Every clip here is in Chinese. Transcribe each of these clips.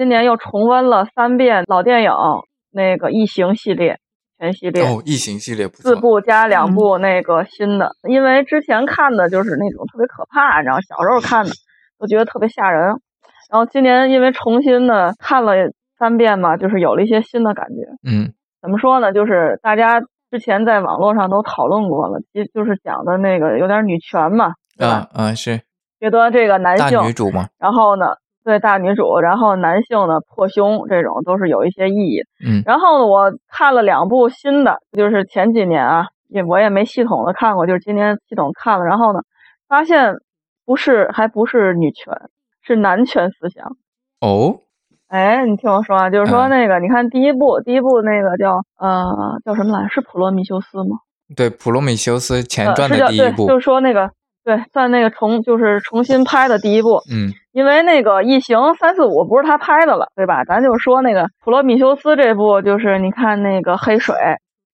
今年又重温了三遍老电影那个《异形》系列全系列。哦，《异形》系列不。四部加两部那个新的，因为之前看的就是那种特别可怕，然后小时候看的都觉得特别吓人。然后今年因为重新的看了三遍嘛，就是有了一些新的感觉。嗯，怎么说呢？就是大家之前在网络上都讨论过了，就就是讲的那个有点女权嘛，对吧？啊啊是。觉得这个男性大女主嘛，然后呢，对大女主，然后男性呢破胸这种都是有一些意义。嗯，然后呢，我看了两部新的，就是前几年啊，也我也没系统的看过，就是今年系统看了，然后呢，发现不是，还不是女权，是男权思想。哦，哎，你听我说啊，就是说那个，你看第一部，第一部那个叫呃叫什么来？是《普罗米修斯》吗？对，《普罗米修斯》前传的第一部，就是说那个。对，算那个重就是重新拍的第一部，嗯，因为那个《异形》三四五不是他拍的了，对吧？咱就说那个《普罗米修斯》这部，就是你看那个黑水，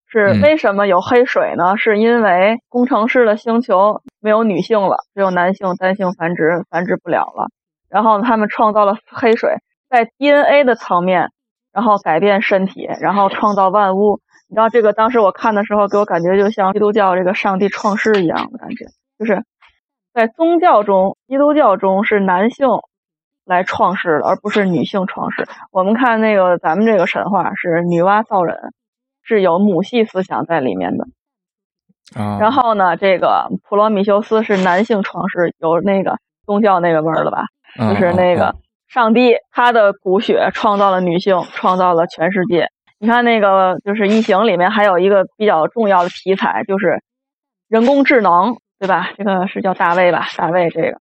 是为什么有黑水呢？是因为工程师的星球没有女性了，只有男性单性繁殖，繁殖不了了，然后他们创造了黑水，在 DNA 的层面，然后改变身体，然后创造万物。你知道这个当时我看的时候，给我感觉就像基督教这个上帝创世一样的感觉，就是。在宗教中，基督教中是男性来创世的，而不是女性创世。我们看那个咱们这个神话是女娲造人，是有母系思想在里面的。啊，然后呢，这个普罗米修斯是男性创世，有那个宗教那个味儿了吧？就是那个上帝他的骨血创造了女性，创造了全世界。你看那个就是异形里面还有一个比较重要的题材，就是人工智能。对吧？这个是叫大卫吧？大卫这个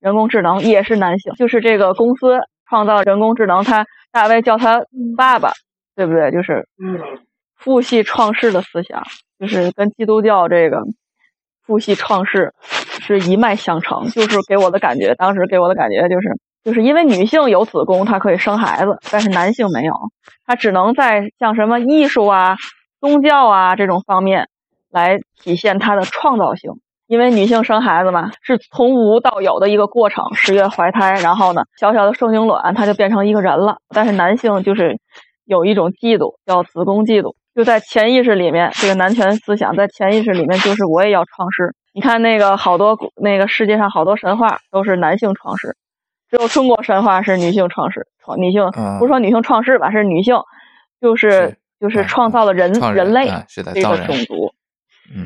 人工智能也是男性，就是这个公司创造人工智能，他大卫叫他爸爸，对不对？就是父系创世的思想，就是跟基督教这个父系创世是一脉相承。就是给我的感觉，当时给我的感觉就是，就是因为女性有子宫，她可以生孩子，但是男性没有，他只能在像什么艺术啊、宗教啊这种方面来体现他的创造性。因为女性生孩子嘛，是从无到有的一个过程，十月怀胎，然后呢，小小的受精卵它就变成一个人了。但是男性就是有一种嫉妒，叫子宫嫉妒，就在潜意识里面，这个男权思想在潜意识里面就是我也要创世。你看那个好多那个世界上好多神话都是男性创世，只有中国神话是女性创世，创女性不是说女性创世吧，是女性就是就是创造了人人类这个种族。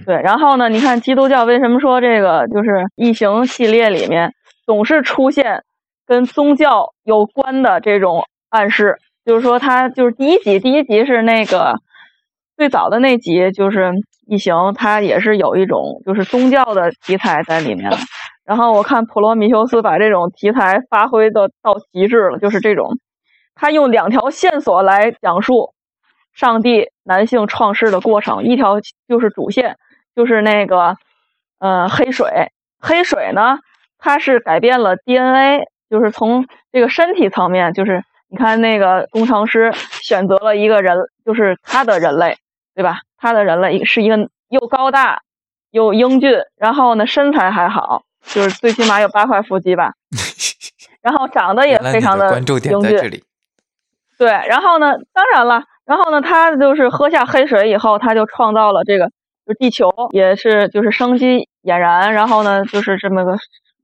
对，然后呢？你看基督教为什么说这个就是异形系列里面总是出现跟宗教有关的这种暗示？就是说，它就是第一集，第一集是那个最早的那集，就是异形，它也是有一种就是宗教的题材在里面。然后我看普罗米修斯把这种题材发挥的到极致了，就是这种，他用两条线索来讲述。上帝男性创世的过程，一条就是主线，就是那个，呃，黑水。黑水呢，它是改变了 DNA，就是从这个身体层面，就是你看那个工程师选择了一个人，就是他的人类，对吧？他的人类是一个又高大又英俊，然后呢身材还好，就是最起码有八块腹肌吧，然后长得也非常的英俊。对，然后呢，当然了。然后呢，他就是喝下黑水以后，他就创造了这个，就地球也是就是生机俨然。然后呢，就是这么个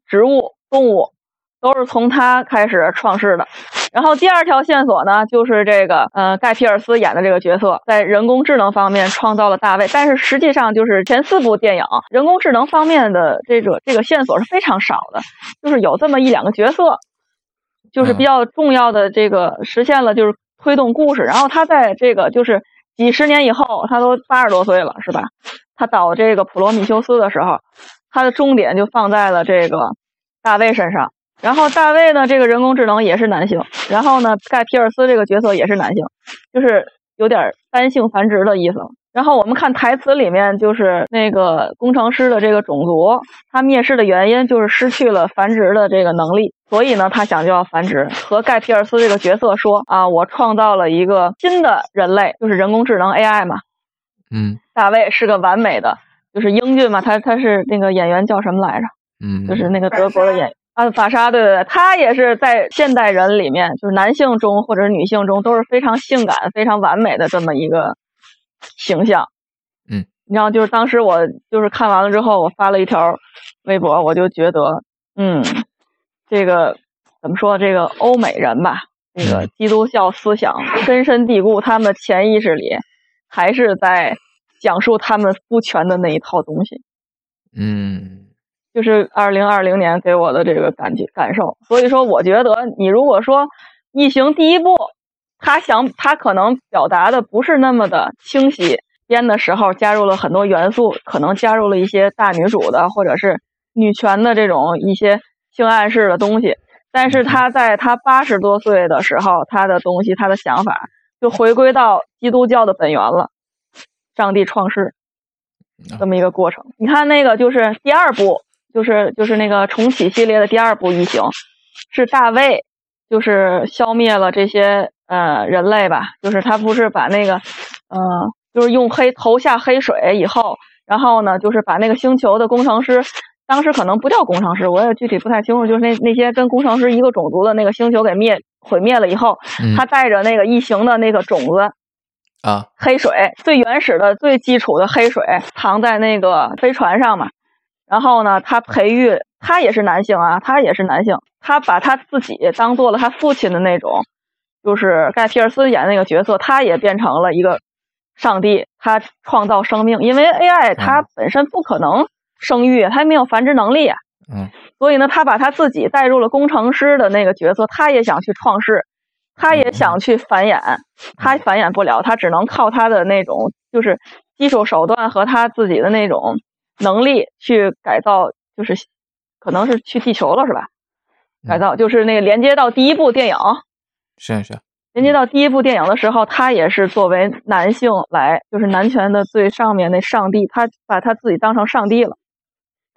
植物、动物都是从他开始创世的。然后第二条线索呢，就是这个呃盖皮尔斯演的这个角色，在人工智能方面创造了大卫。但是实际上就是前四部电影人工智能方面的这个这个线索是非常少的，就是有这么一两个角色，就是比较重要的这个实现了就是。推动故事，然后他在这个就是几十年以后，他都八十多岁了，是吧？他导这个《普罗米修斯》的时候，他的重点就放在了这个大卫身上。然后大卫呢，这个人工智能也是男性，然后呢，盖皮尔斯这个角色也是男性，就是有点单性繁殖的意思。然后我们看台词里面，就是那个工程师的这个种族，他灭世的原因就是失去了繁殖的这个能力，所以呢，他想就要繁殖。和盖皮尔斯这个角色说啊，我创造了一个新的人类，就是人工智能 AI 嘛。嗯，大卫是个完美的，就是英俊嘛，他他是那个演员叫什么来着？嗯，就是那个德国的演员啊，法沙，对对对，他也是在现代人里面，就是男性中或者是女性中都是非常性感、非常完美的这么一个形象。嗯，你知道，就是当时我就是看完了之后，我发了一条微博，我就觉得，嗯，这个怎么说？这个欧美人吧，这个基督教思想根深蒂固，他们的潜意识里还是在讲述他们夫权的那一套东西。嗯。就是二零二零年给我的这个感觉感受，所以说我觉得你如果说《异形》第一部，他想他可能表达的不是那么的清晰，编的时候加入了很多元素，可能加入了一些大女主的或者是女权的这种一些性暗示的东西，但是他在他八十多岁的时候，他的东西他的想法就回归到基督教的本源了，上帝创世这么一个过程。你看那个就是第二部。就是就是那个重启系列的第二部异形，是大卫，就是消灭了这些呃人类吧，就是他不是把那个，呃，就是用黑投下黑水以后，然后呢，就是把那个星球的工程师，当时可能不叫工程师，我也具体不太清楚，就是那那些跟工程师一个种族的那个星球给灭毁灭了以后，他带着那个异形的那个种子啊，黑水最原始的最基础的黑水藏在那个飞船上嘛。然后呢，他培育他也是男性啊，他也是男性，他把他自己当做了他父亲的那种，就是盖皮尔斯演那个角色，他也变成了一个上帝，他创造生命，因为 AI 它本身不可能生育，它没有繁殖能力，嗯，所以呢，他把他自己带入了工程师的那个角色，他也想去创世，他也想去繁衍，他繁衍不了，他只能靠他的那种就是技术手段和他自己的那种。能力去改造，就是可能是去地球了，是吧？改造就是那个连接到第一部电影，是是。连接到第一部电影的时候，他也是作为男性来，就是男权的最上面那上帝，他把他自己当成上帝了。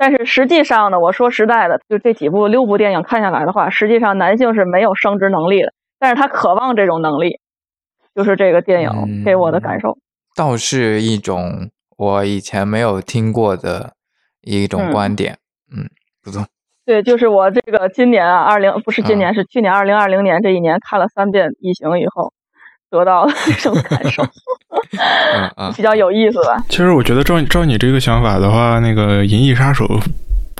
但是实际上呢，我说实在的，就这几部六部电影看下来的话，实际上男性是没有生殖能力的，但是他渴望这种能力，就是这个电影给我的感受，倒是一种。我以前没有听过的一种观点，嗯，不错。对，就是我这个今年啊，二零不是今年，是去年二零二零年这一年看了三遍《异形》以后，得到了 这种感受，比较有意思吧。其实我觉得照照你这个想法的话，那个《银翼杀手》。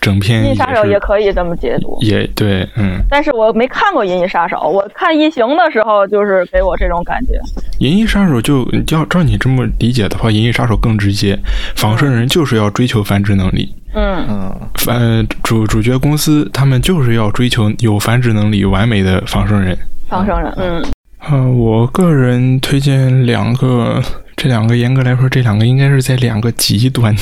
整篇《银翼杀手》也可以这么解读，也对，嗯。但是我没看过《银翼杀手》，我看《异形》的时候就是给我这种感觉。《银翼杀手》就要照你这么理解的话，《银翼杀手》更直接，仿生人就是要追求繁殖能力。嗯嗯，反主主角公司他们就是要追求有繁殖能力、完美的仿生人。仿生人，嗯。呃，我个人推荐两个，这两个严格来说，这两个应该是在两个极端。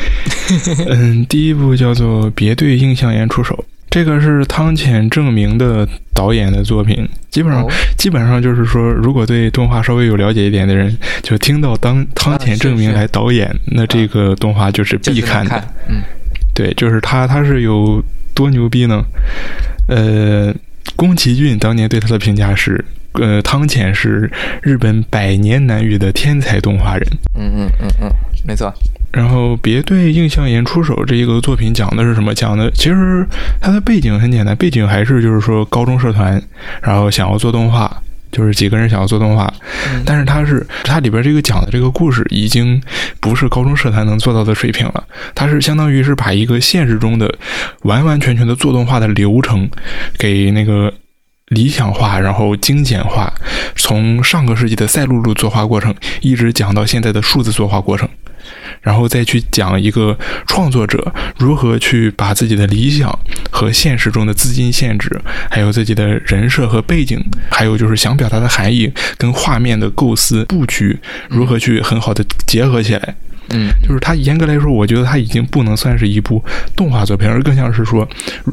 嗯，第一部叫做《别对印象岩出手》，这个是汤浅证明的导演的作品。基本上，基本上就是说，如果对动画稍微有了解一点的人，就听到当汤浅证明来导演，那这个动画就是必看的。嗯，对，就是他，他是有多牛逼呢？呃，宫崎骏当年对他的评价是。呃，汤浅是日本百年难遇的天才动画人。嗯嗯嗯嗯，没错。然后，别对印象岩出手这一个作品讲的是什么？讲的其实它的背景很简单，背景还是就是说高中社团，然后想要做动画，就是几个人想要做动画。但是它是它里边这个讲的这个故事已经不是高中社团能做到的水平了。它是相当于是把一个现实中的完完全全的做动画的流程给那个。理想化，然后精简化，从上个世纪的赛璐璐作画过程，一直讲到现在的数字作画过程，然后再去讲一个创作者如何去把自己的理想和现实中的资金限制，还有自己的人设和背景，还有就是想表达的含义跟画面的构思布局，如何去很好的结合起来。嗯，就是它严格来说，我觉得它已经不能算是一部动画作品，而更像是说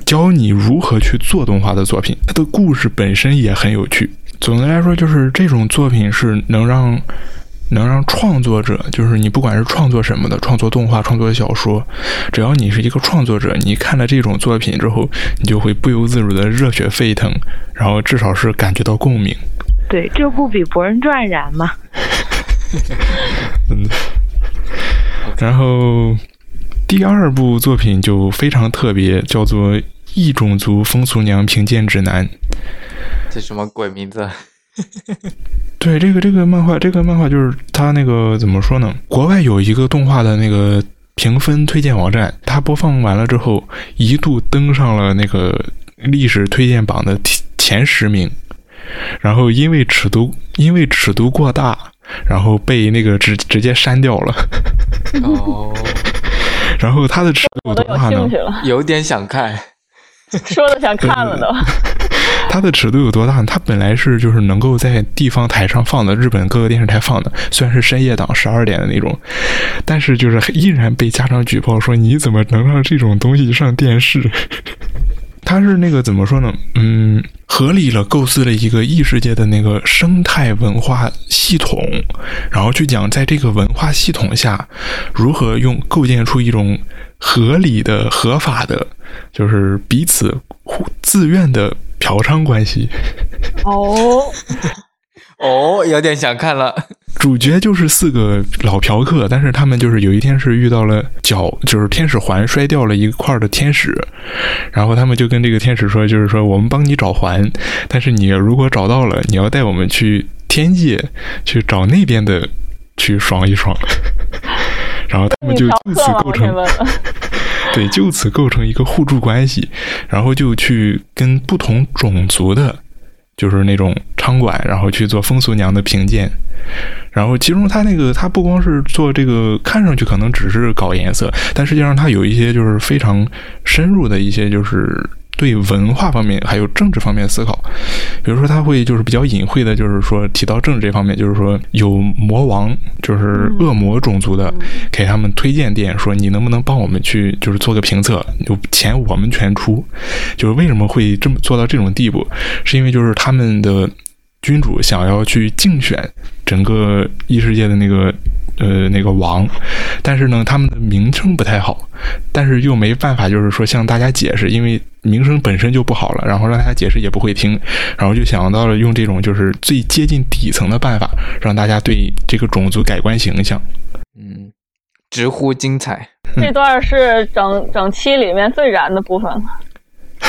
教你如何去做动画的作品。它的故事本身也很有趣。总的来说，就是这种作品是能让能让创作者，就是你不管是创作什么的，创作动画、创作小说，只要你是一个创作者，你看了这种作品之后，你就会不由自主的热血沸腾，然后至少是感觉到共鸣。对，这不比《博人传》燃吗？嗯。然后，第二部作品就非常特别，叫做《异种族风俗娘评鉴指南》。这什么鬼名字？对，这个这个漫画，这个漫画就是它那个怎么说呢？国外有一个动画的那个评分推荐网站，它播放完了之后，一度登上了那个历史推荐榜的前前十名。然后因为尺度因为尺度过大，然后被那个直直接删掉了。哦，然后它的尺度有多大呢有点想看。说的想看了都。它的尺度有多大呢？它本来是就是能够在地方台上放的，日本各个电视台放的，虽然是深夜档十二点的那种，但是就是依然被家长举报说你怎么能让这种东西上电视？它是那个怎么说呢？嗯，合理了构思了一个异世界的那个生态文化系统，然后去讲在这个文化系统下如何用构建出一种合理的、合法的，就是彼此互自愿的嫖娼关系。哦，哦，有点想看了。主角就是四个老嫖客，但是他们就是有一天是遇到了脚，就是天使环摔掉了一块的天使，然后他们就跟这个天使说，就是说我们帮你找环，但是你如果找到了，你要带我们去天界去找那边的去爽一爽，然后他们就就？此构成。对，就此构成一个互助关系，然后就去跟不同种族的，就是那种娼馆，然后去做风俗娘的评鉴。然后其中他那个他不光是做这个，看上去可能只是搞颜色，但实际上他有一些就是非常深入的一些就是对文化方面还有政治方面思考。比如说他会就是比较隐晦的，就是说提到政治这方面，就是说有魔王，就是恶魔种族的，给他们推荐店说你能不能帮我们去就是做个评测，就钱我们全出。就是为什么会这么做到这种地步，是因为就是他们的君主想要去竞选整个异世界的那个呃那个王，但是呢他们的名声不太好，但是又没办法就是说向大家解释，因为名声本身就不好了，然后让大家解释也不会听，然后就想到了用这种就是最接近底层的办法，让大家对这个种族改观形象。嗯，直呼精彩。这段是整整期里面最燃的部分了。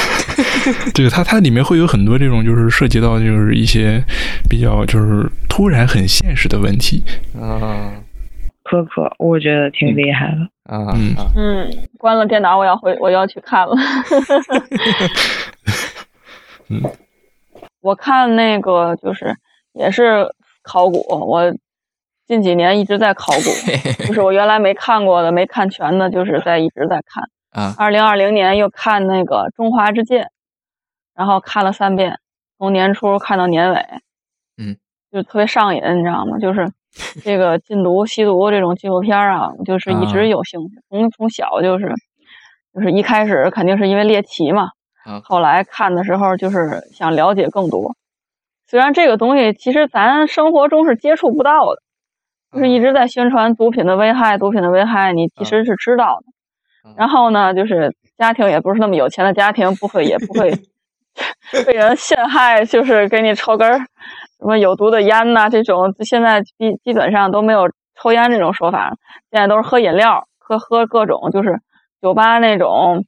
这个它它里面会有很多这种就是涉及到就是一些比较就是突然很现实的问题。啊可可，我觉得挺厉害的。啊嗯啊！嗯，关了电脑，我要回，我要去看了。嗯，我看那个就是也是考古，我近几年一直在考古，就是我原来没看过的、没看全的，就是在一直在看。啊二零二零年又看那个《中华之剑》，然后看了三遍，从年初看到年尾，嗯，就特别上瘾，你知道吗？就是这个禁毒、吸毒这种纪录片啊，就是一啊直有兴趣，从从小就是，就是一开始肯定是因为猎奇嘛，啊后来看的时候就是想了解更多。虽然这个东西其实咱生活中是接触不到的，就是一直在宣传毒品的危害，毒品的危害你其实是知道的。嗯然后呢，就是家庭也不是那么有钱的家庭，不会也不会 被人陷害，就是给你抽根儿什么有毒的烟呐、这种现在基基本上都没有抽烟这种说法，现在都是喝饮料，喝喝各种就是酒吧那种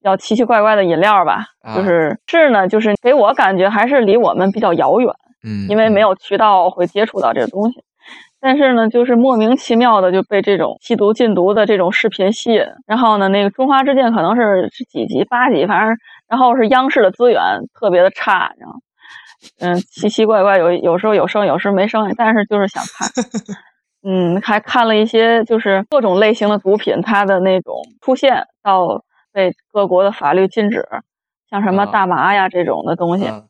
比较奇奇怪怪的饮料吧，啊就是是呢，就是给我感觉还是离我们比较遥远，嗯，因为没有渠道会接触到这个东西。但是呢，就是莫名其妙的就被这种吸毒禁毒的这种视频吸引，然后呢，那个《中华之剑》可能是是几集八集，反正然后是央视的资源特别的差，然后嗯奇奇怪怪，有有时候有声，有时候没声，但是就是想看。嗯，还看了一些就是各种类型的毒品，它的那种出现到被各国的法律禁止，像什么啊。大麻呀这种的东西，啊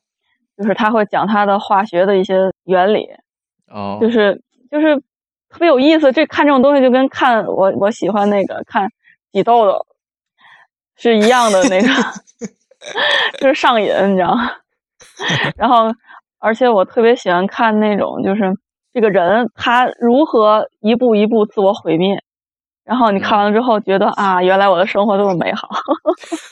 就是他会讲它的化学的一些原理，哦，就是就是特别有意思。这看这种东西就跟看我我喜欢那个看挤痘痘是一样的那个，就是上瘾，你知道吗？然后，而且我特别喜欢看那种，就是这个人他如何一步一步自我毁灭，然后你看完了之后觉得啊，原来我的生活这么美好，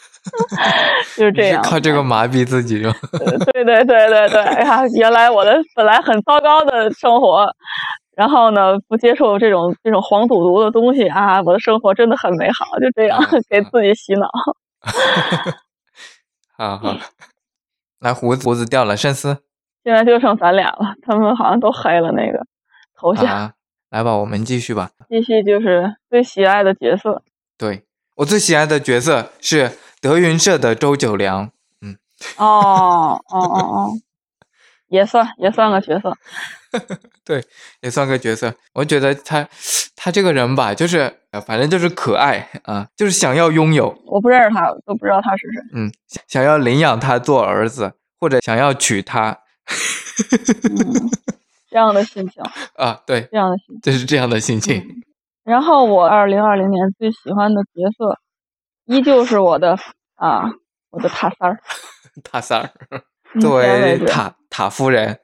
就是这样。靠这个麻痹自己就对对对对对，哎呀，原来我的本来很糟糕的生活，然后呢，不接受这种这种黄赌毒的东西啊，我的生活真的很美好，就这样嗯给自己洗脑。好好，来胡子胡子掉了，慎思现在就剩咱俩了，他们好像都黑了那个头像。啊，来吧，我们继续吧。继续就是最喜爱的角色，对我最喜爱的角色是德云社的周九良，嗯哦哦哦哦，也算也算个角色。对，也算个角色。我觉得他他这个人吧，就是呃反正就是可爱啊，就是想要拥有，我不认识他，都不知道他是谁。嗯，想想要领养他做儿子，或者想要娶他嗯，这样的心情，啊，对，这样的心情。就是这样的心情。然后我二零二零年最喜欢的角色，依旧是我的啊，我的塔三儿。塔三儿目作为塔塔夫人，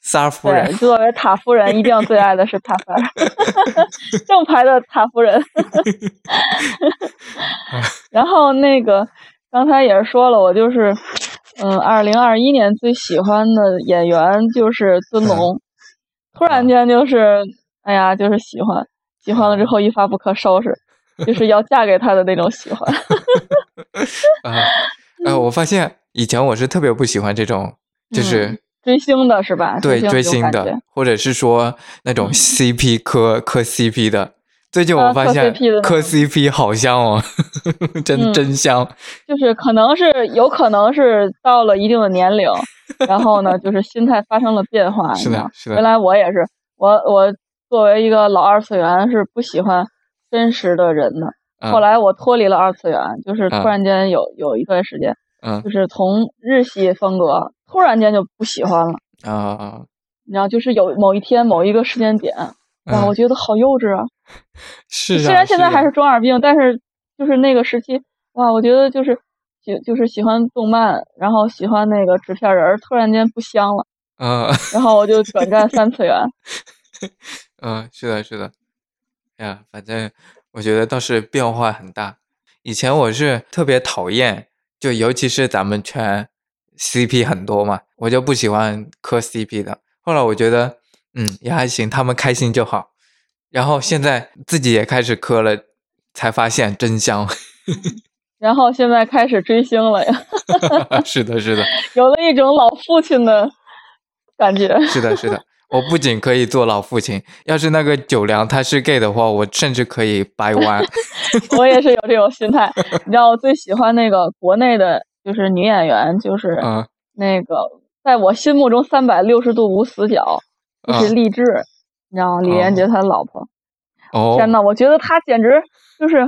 萨尔夫，人，作为塔夫人，一定最爱的是塔三儿，正牌的塔夫人。然后那个刚才也是说了，我就是嗯，二零二一年最喜欢的演员就是尊龙，突然间就是哎呀，就是喜欢，喜欢了之后一发不可收拾，就是要嫁给他的那种喜欢。啊，呃，我发现以前我是特别不喜欢这种，就是、嗯追星的是吧？对追追星星的，或者是说那种 CP 磕磕 CP 的。最近我发现磕 CP 好香哦，真嗯真香。就是可能是有可能是到了一定的年龄，然后呢，就是心态发生了变化。是的，是的原，来我也是，我我作为一个老二次元是不喜欢真实的人的。嗯后来我脱离了二次元，就是嗯突然间有有一段时间，嗯就是从日系风格突然间就不喜欢了。啊，你知道，就是有某一天某一个时间点，哇，嗯我觉得好幼稚啊！是啊虽然现在还是是中二病，但是就是那个时期，哇，我觉得就是喜就是喜欢动漫，然后喜欢那个纸片人，突然间不香了，啊，然后我就转战三次元。嗯，是的，是的。哎呀，反正我觉得倒是变化很大。以前我是特别讨厌，就尤其是咱们圈 CP 很多嘛，我就不喜欢磕 CP 的。后来我觉得，嗯，也还行，他们开心就好。然后现在自己也开始磕了，才发现真香。然后现在开始追星了呀，是的，是的，有了一种老父亲的感觉。是的，是的。我不仅可以做老父亲，要是那个九良他是 gay 的话，我甚至可以掰弯。我也是有这种心态。你知道，我最喜欢那个国内的，就是女演员，就是嗯那个在我心目中三百六十度无死角，就是嗯励志。你知道吗？李连杰他老婆。哦，天呐，我觉得他简直就是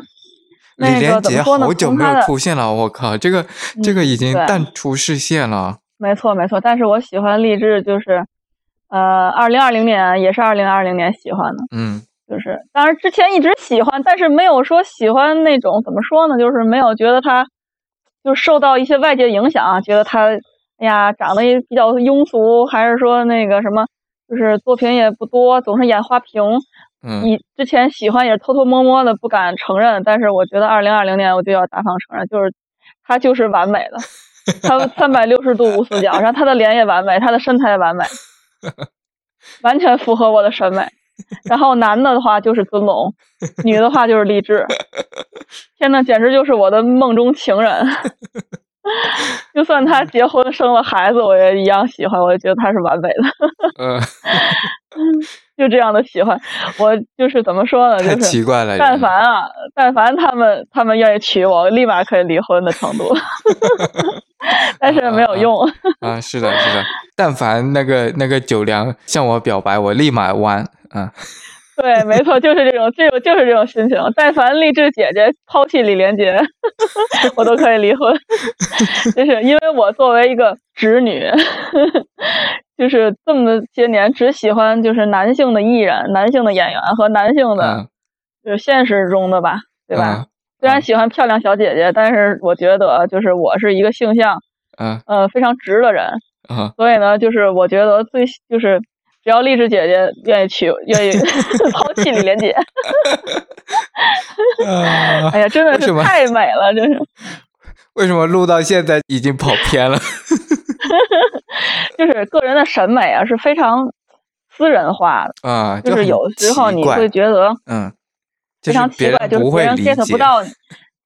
李连杰？好久没有出现了，我靠，这个这个已经淡出视线了。没错没错，但是我喜欢励志，就是呃，二零二零年也是二零二零年喜欢的，嗯就是当然之前一直喜欢，但是没有说喜欢那种怎么说呢，就是没有觉得他就受到一些外界影响啊，觉得他哎呀长得也比较庸俗，还是说那个什么，就是作品也不多，总是演花瓶。嗯你之前喜欢也是偷偷摸摸的，不敢承认。但是我觉得二零二零年我就要大方承认，就是他就是完美的，他三百六十度无死角，然后他的脸也完美，他的身材也完美，完全符合我的审美。然后男的的话就是尊龙，女的话就是励志。天呐，简直就是我的梦中情人。就算他结婚生了孩子，我也一样喜欢，我也觉得他是完美的。嗯，就这样的喜欢，我就是怎么说呢？太就是奇怪了。但凡啊，但凡他们他们愿意娶我，我立马可以离婚的程度。但是没有用，啊，是的，是的。但凡那个那个九良向我表白，我立马弯。嗯，对，没错，就是这种，这种就是这种心情。但凡励志姐姐抛弃李连杰，我都可以离婚。就是因为我作为一个直女，就是这么些年只喜欢就是男性的艺人、男性的演员和男性的，嗯就是现实中的吧，对吧？嗯虽然喜欢漂亮小姐姐，但是我觉得就是我是一个性向嗯呃非常直的人，嗯所以呢，就是我觉得最就是只要励志姐姐愿意娶，愿意 抛弃李连杰，啊哎呀，真的是太美了，真是，为什么录到现在已经跑偏了？就是个人的审美啊是非常私人化的，啊，就是有时候你会觉得嗯，非常奇怪，就是别人 get 不到你。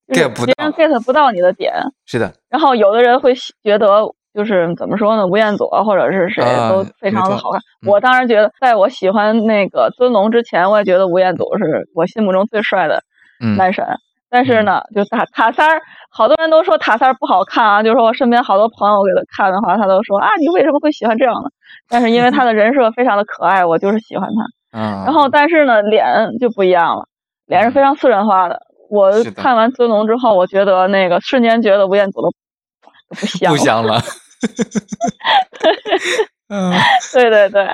别人，get 不到你的点，是的，然后有的人会觉得就是怎么说呢，吴彦祖或者是谁啊都非常的好看。嗯我当然觉得，在我喜欢那个尊龙之前，我也觉得吴彦祖是我心目中最帅的嗯男神。但是呢，就塔塔三儿，好多人都说塔三儿不好看啊，就是说我身边好多朋友给他看的话，他都说啊，你为什么会喜欢这样的？但是因为他的人设非常的可爱，我就是喜欢他。嗯，然后，但是呢，脸就不一样了，脸是非常私人化的。我看完尊龙之后，我觉得那个瞬间觉得吴彦祖都都不香了。嗯，对对对，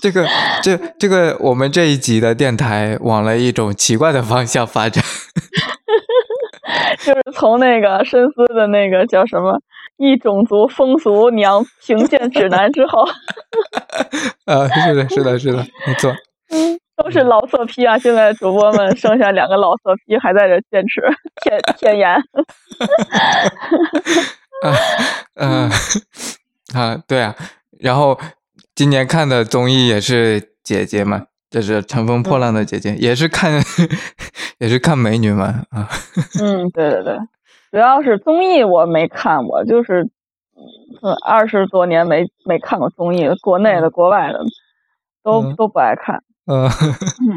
这个这这个，我们这一集的电台往了一种奇怪的方向发展。就是从那个深思的那个叫什么《一种族风俗娘评鉴指南》之后，啊，是的，是的，是的，没错。嗯，都是老色批啊！现在主播们剩下两个老色批还在这坚持舔舔颜。啊，嗯、啊，对啊。然后今年看的综艺也是姐姐嘛，就是《乘风破浪的姐姐》，也是看 也是看美女嘛啊。嗯，对对对，主要是综艺我没看，我就是嗯二十多年没没看过综艺了，国内的、国外的都嗯都不爱看。呃，